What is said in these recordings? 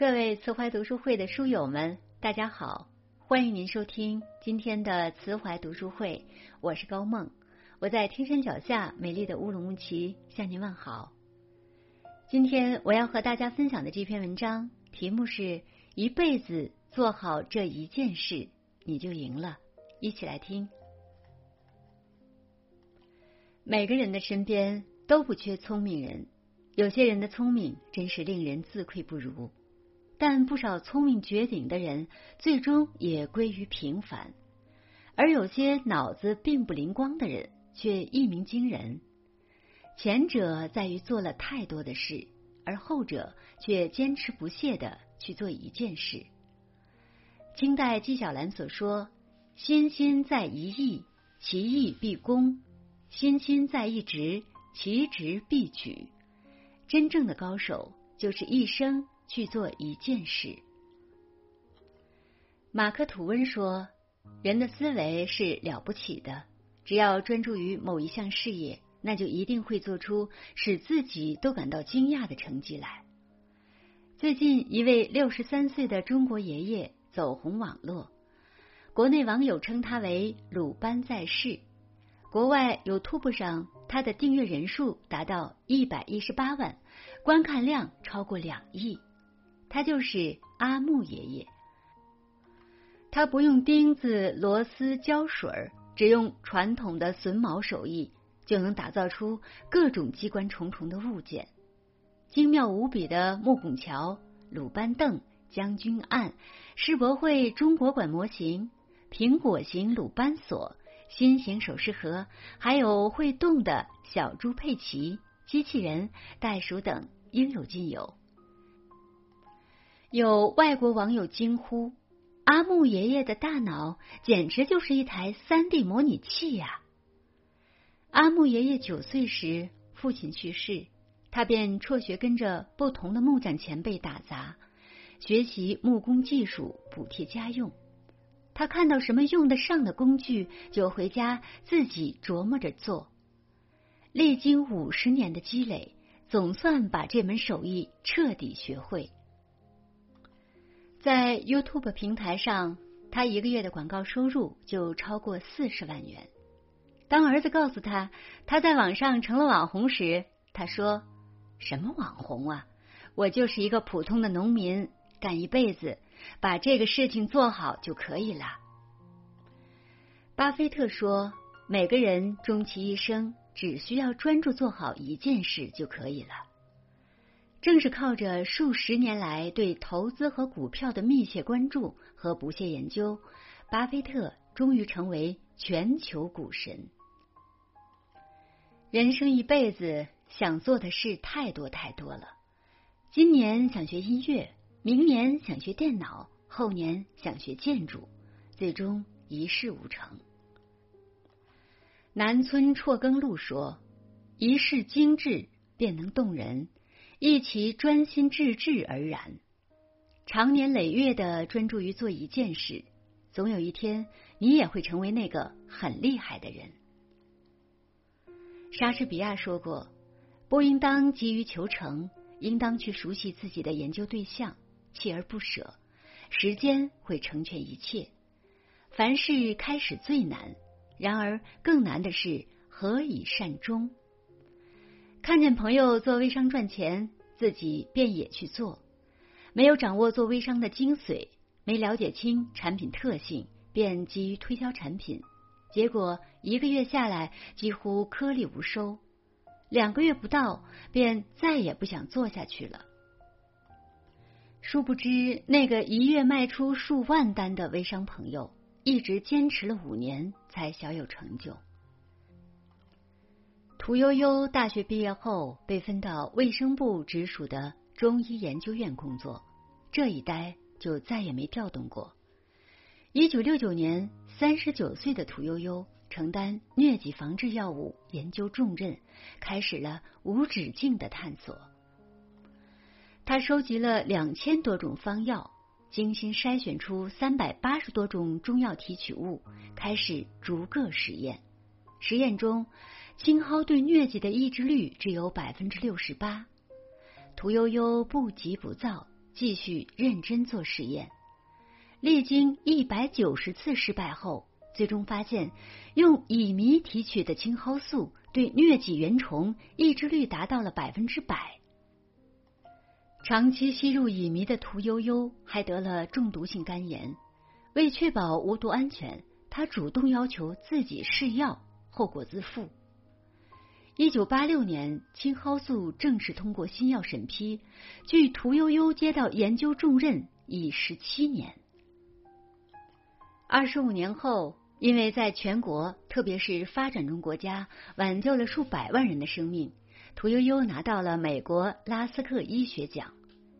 各位慈怀读书会的书友们，大家好！欢迎您收听今天的慈怀读书会，我是高梦，我在天山脚下美丽的乌鲁木齐向您问好。今天我要和大家分享的这篇文章题目是“一辈子做好这一件事，你就赢了”。一起来听。每个人的身边都不缺聪明人，有些人的聪明真是令人自愧不如。但不少聪明绝顶的人，最终也归于平凡；而有些脑子并不灵光的人，却一鸣惊人。前者在于做了太多的事，而后者却坚持不懈的去做一件事。清代纪晓岚所说：“心心在一意，其意必功；心心在一职，其职必举。”真正的高手，就是一生。去做一件事。马克吐温说：“人的思维是了不起的，只要专注于某一项事业，那就一定会做出使自己都感到惊讶的成绩来。”最近，一位六十三岁的中国爷爷走红网络，国内网友称他为“鲁班在世”，国外有推布上他的订阅人数达到一百一十八万，观看量超过两亿。他就是阿木爷爷，他不用钉子、螺丝、胶水，只用传统的榫卯手艺，就能打造出各种机关重重的物件。精妙无比的木拱桥、鲁班凳、将军案、世博会中国馆模型、苹果型鲁班锁、新型首饰盒，还有会动的小猪佩奇、机器人、袋鼠等，应有尽有。有外国网友惊呼：“阿木爷爷的大脑简直就是一台三 D 模拟器呀！”阿木爷爷九岁时，父亲去世，他便辍学，跟着不同的木匠前辈打杂，学习木工技术，补贴家用。他看到什么用得上的工具，就回家自己琢磨着做。历经五十年的积累，总算把这门手艺彻底学会。在 YouTube 平台上，他一个月的广告收入就超过四十万元。当儿子告诉他他在网上成了网红时，他说：“什么网红啊？我就是一个普通的农民，干一辈子，把这个事情做好就可以了。”巴菲特说：“每个人终其一生，只需要专注做好一件事就可以了。”正是靠着数十年来对投资和股票的密切关注和不懈研究，巴菲特终于成为全球股神。人生一辈子想做的事太多太多了，今年想学音乐，明年想学电脑，后年想学建筑，最终一事无成。南村辍耕录说：“一世精致，便能动人。”一其专心致志而然，长年累月的专注于做一件事，总有一天你也会成为那个很厉害的人。莎士比亚说过：“不应当急于求成，应当去熟悉自己的研究对象，锲而不舍。时间会成全一切。凡事开始最难，然而更难的是何以善终。”看见朋友做微商赚钱，自己便也去做。没有掌握做微商的精髓，没了解清产品特性，便急于推销产品，结果一个月下来几乎颗粒无收。两个月不到，便再也不想做下去了。殊不知，那个一月卖出数万单的微商朋友，一直坚持了五年，才小有成就。屠呦呦大学毕业后被分到卫生部直属的中医研究院工作，这一待就再也没调动过。一九六九年，三十九岁的屠呦呦承担疟疾防治药物研究重任，开始了无止境的探索。他收集了两千多种方药，精心筛选出三百八十多种中药提取物，开始逐个实验。实验中。青蒿对疟疾的抑制率只有百分之六十八。屠呦呦不急不躁，继续认真做实验。历经一百九十次失败后，最终发现用乙醚提取的青蒿素对疟疾原虫抑制率达到了百分之百。长期吸入乙醚的屠呦呦还得了中毒性肝炎，为确保无毒安全，他主动要求自己试药，后果自负。一九八六年，青蒿素正式通过新药审批，距屠呦呦接到研究重任已十七年。二十五年后，因为在全国，特别是发展中国家，挽救了数百万人的生命，屠呦呦拿到了美国拉斯克医学奖。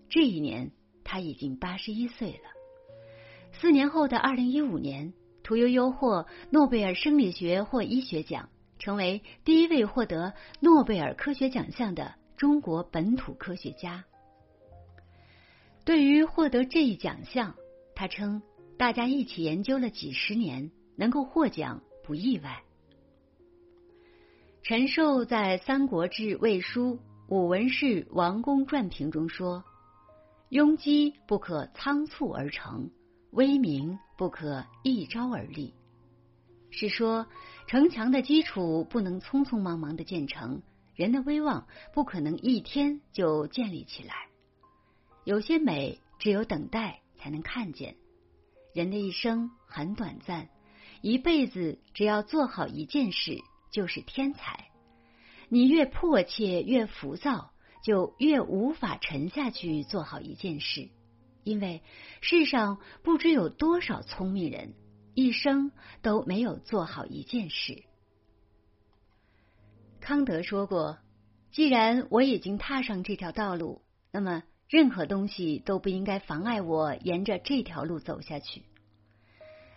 这一年，他已经八十一岁了。四年后的二零一五年，屠呦呦获诺贝尔生理学或医学奖，成为第一位获得诺贝尔科学奖项的中国本土科学家。对于获得这一奖项，他称。大家一起研究了几十年，能够获奖不意外。陈寿在《三国志·魏书·武文氏王公传评》中说：“庸机不可仓促而成，威名不可一朝而立。”是说城墙的基础不能匆匆忙忙的建成，人的威望不可能一天就建立起来。有些美只有等待才能看见。人的一生很短暂，一辈子只要做好一件事就是天才。你越迫切、越浮躁，就越无法沉下去做好一件事。因为世上不知有多少聪明人，一生都没有做好一件事。康德说过：“既然我已经踏上这条道路，那么……”任何东西都不应该妨碍我沿着这条路走下去。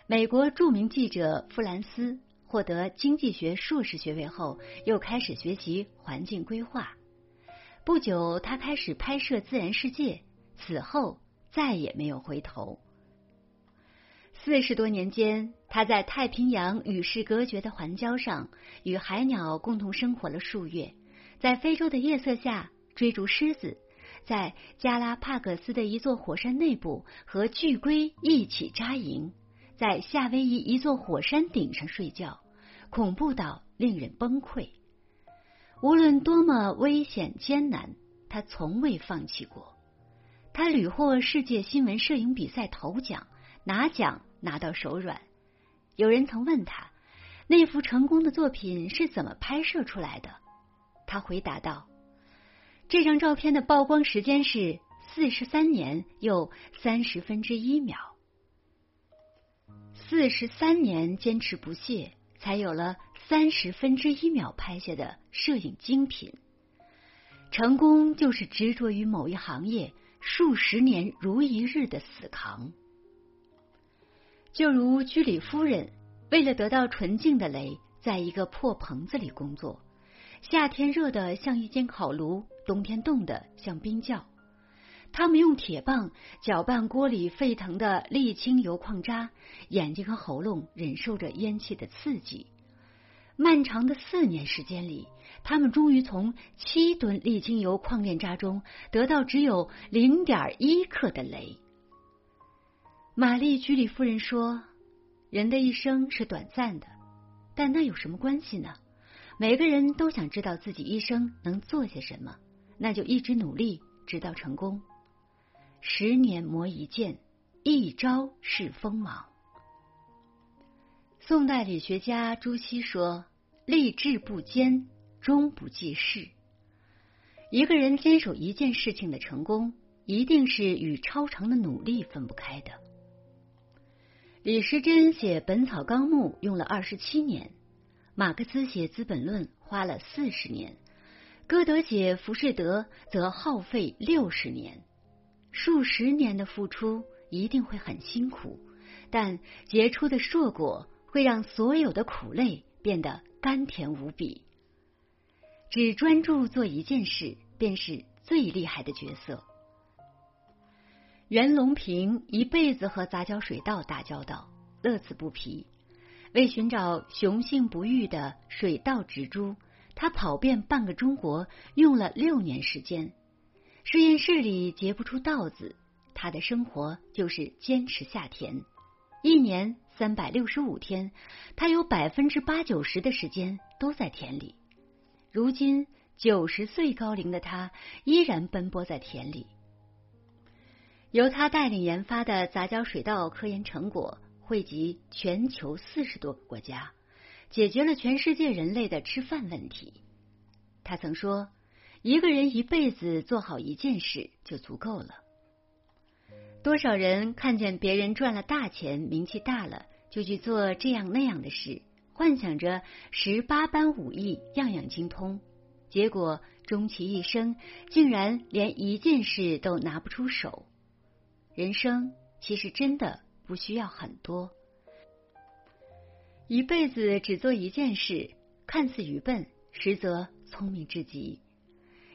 美国著名记者弗兰斯获得经济学硕士学位后，又开始学习环境规划。不久，他开始拍摄自然世界，此后再也没有回头。四十多年间，他在太平洋与世隔绝的环礁上，与海鸟共同生活了数月，在非洲的夜色下追逐狮子。在加拉帕戈斯的一座火山内部和巨龟一起扎营，在夏威夷一座火山顶上睡觉，恐怖到令人崩溃。无论多么危险艰难，他从未放弃过。他屡获世界新闻摄影比赛头奖，拿奖拿到手软。有人曾问他，那幅成功的作品是怎么拍摄出来的？他回答道。这张照片的曝光时间是四十三年又三十分之一秒，四十三年坚持不懈，才有了三十分之一秒拍下的摄影精品。成功就是执着于某一行业数十年如一日的死扛。就如居里夫人为了得到纯净的镭，在一个破棚子里工作，夏天热的像一间烤炉。冬天冻得像冰窖，他们用铁棒搅拌锅里沸腾的沥青油矿渣，眼睛和喉咙忍受着烟气的刺激。漫长的四年时间里，他们终于从七吨沥青油矿炼渣中得到只有零点一克的镭。玛丽居里夫人说：“人的一生是短暂的，但那有什么关系呢？每个人都想知道自己一生能做些什么。”那就一直努力，直到成功。十年磨一剑，一朝试锋芒。宋代理学家朱熹说：“立志不坚，终不济事。”一个人坚守一件事情的成功，一定是与超长的努力分不开的。李时珍写《本草纲目》用了二十七年，马克思写《资本论》花了四十年。歌德写《浮士德》则耗费六十年，数十年的付出一定会很辛苦，但结出的硕果会让所有的苦累变得甘甜无比。只专注做一件事，便是最厉害的角色。袁隆平一辈子和杂交水稻打交道，乐此不疲。为寻找雄性不育的水稻植株。他跑遍半个中国，用了六年时间。实验室里结不出稻子，他的生活就是坚持下田。一年三百六十五天，他有百分之八九十的时间都在田里。如今九十岁高龄的他，依然奔波在田里。由他带领研发的杂交水稻科研成果惠及全球四十多个国家，解决了全世界人类的吃饭问题。他曾说：“一个人一辈子做好一件事就足够了。”多少人看见别人赚了大钱、名气大了，就去做这样那样的事，幻想着十八般武艺样样精通，结果终其一生竟然连一件事都拿不出手。人生其实真的不需要很多，一辈子只做一件事，看似愚笨，实则。聪明至极，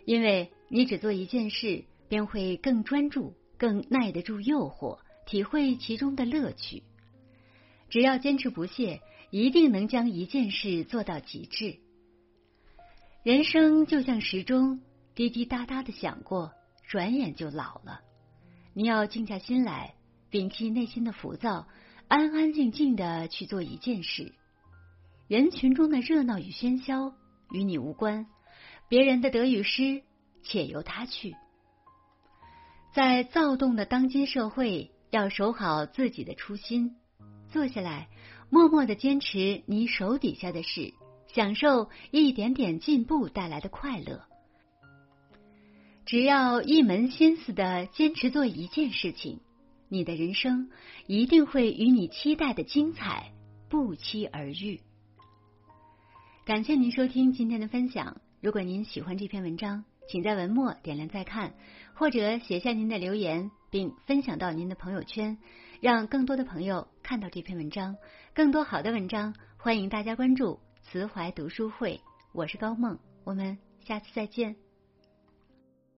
因为你只做一件事，便会更专注、更耐得住诱惑，体会其中的乐趣。只要坚持不懈，一定能将一件事做到极致。人生就像时钟，滴滴答答的响过，转眼就老了。你要静下心来，摒弃内心的浮躁，安安静静的去做一件事。人群中的热闹与喧嚣。与你无关，别人的得与失，且由他去。在躁动的当今社会，要守好自己的初心，坐下来，默默的坚持你手底下的事，享受一点点进步带来的快乐。只要一门心思的坚持做一件事情，你的人生一定会与你期待的精彩不期而遇。感谢您收听今天的分享。如果您喜欢这篇文章，请在文末点亮再看，或者写下您的留言，并分享到您的朋友圈，让更多的朋友看到这篇文章。更多好的文章，欢迎大家关注慈怀读书会。我是高梦，我们下次再见。